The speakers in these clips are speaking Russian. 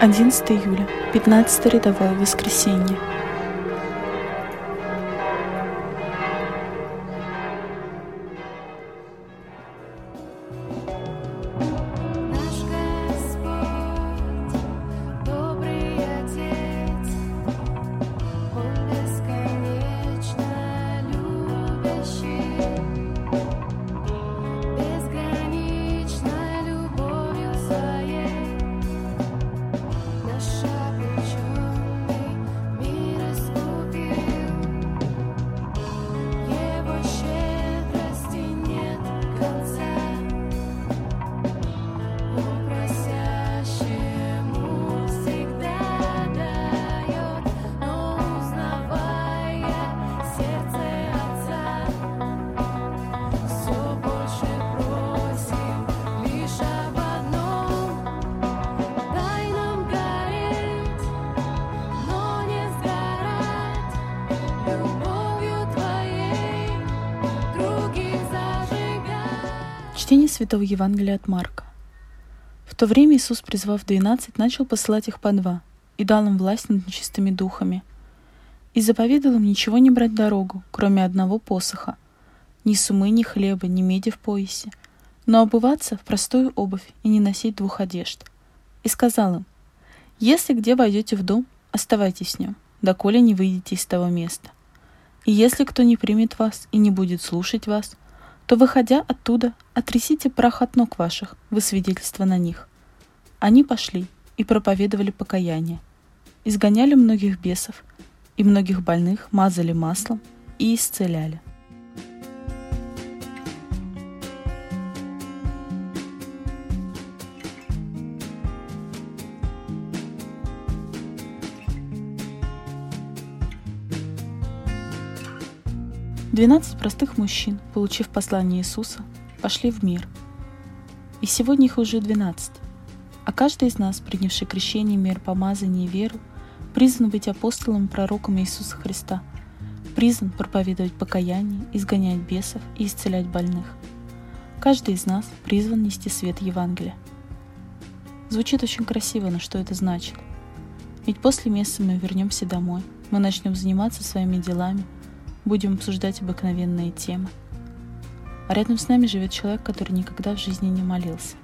11 июля, 15 рядовое воскресенье. Чтение Святого Евангелия от Марка. В то время Иисус, призвав двенадцать, начал посылать их по два и дал им власть над нечистыми духами. И заповедал им ничего не брать дорогу, кроме одного посоха, ни сумы, ни хлеба, ни меди в поясе, но обуваться в простую обувь и не носить двух одежд. И сказал им, «Если где войдете в дом, оставайтесь в нем, доколе не выйдете из того места. И если кто не примет вас и не будет слушать вас, то, выходя оттуда, отрясите прах от ног ваших, вы свидетельство на них. Они пошли и проповедовали покаяние, изгоняли многих бесов, и многих больных мазали маслом и исцеляли. Двенадцать простых мужчин, получив послание Иисуса, пошли в мир. И сегодня их уже двенадцать. А каждый из нас, принявший крещение, мир, помазание и веру, призван быть апостолом и пророком Иисуса Христа, призван проповедовать покаяние, изгонять бесов и исцелять больных. Каждый из нас призван нести свет Евангелия. Звучит очень красиво, но что это значит? Ведь после месяца мы вернемся домой, мы начнем заниматься своими делами, будем обсуждать обыкновенные темы. А рядом с нами живет человек, который никогда в жизни не молился.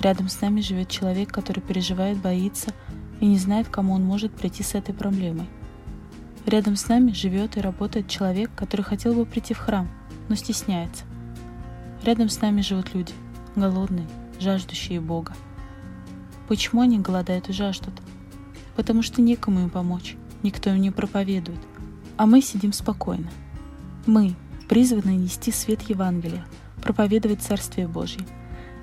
Рядом с нами живет человек, который переживает, боится и не знает, кому он может прийти с этой проблемой. Рядом с нами живет и работает человек, который хотел бы прийти в храм, но стесняется. Рядом с нами живут люди, голодные, жаждущие Бога. Почему они голодают и жаждут? Потому что некому им помочь, никто им не проповедует, а мы сидим спокойно. Мы призваны нести свет Евангелия, проповедовать Царствие Божье,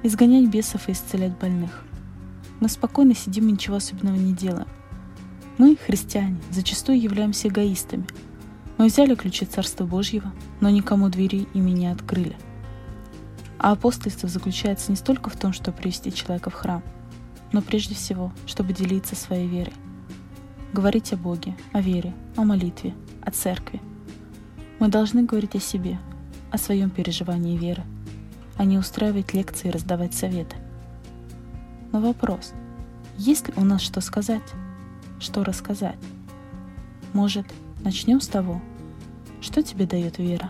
изгонять бесов и исцелять больных. Мы спокойно сидим и ничего особенного не делаем. Мы, христиане, зачастую являемся эгоистами. Мы взяли ключи Царства Божьего, но никому двери ими не открыли. А апостольство заключается не столько в том, чтобы привести человека в храм, но прежде всего, чтобы делиться своей верой. Говорить о Боге, о вере, о молитве, о церкви. Мы должны говорить о себе, о своем переживании веры, а не устраивать лекции и раздавать советы. Но вопрос, есть ли у нас что сказать, что рассказать? Может, начнем с того, что тебе дает вера?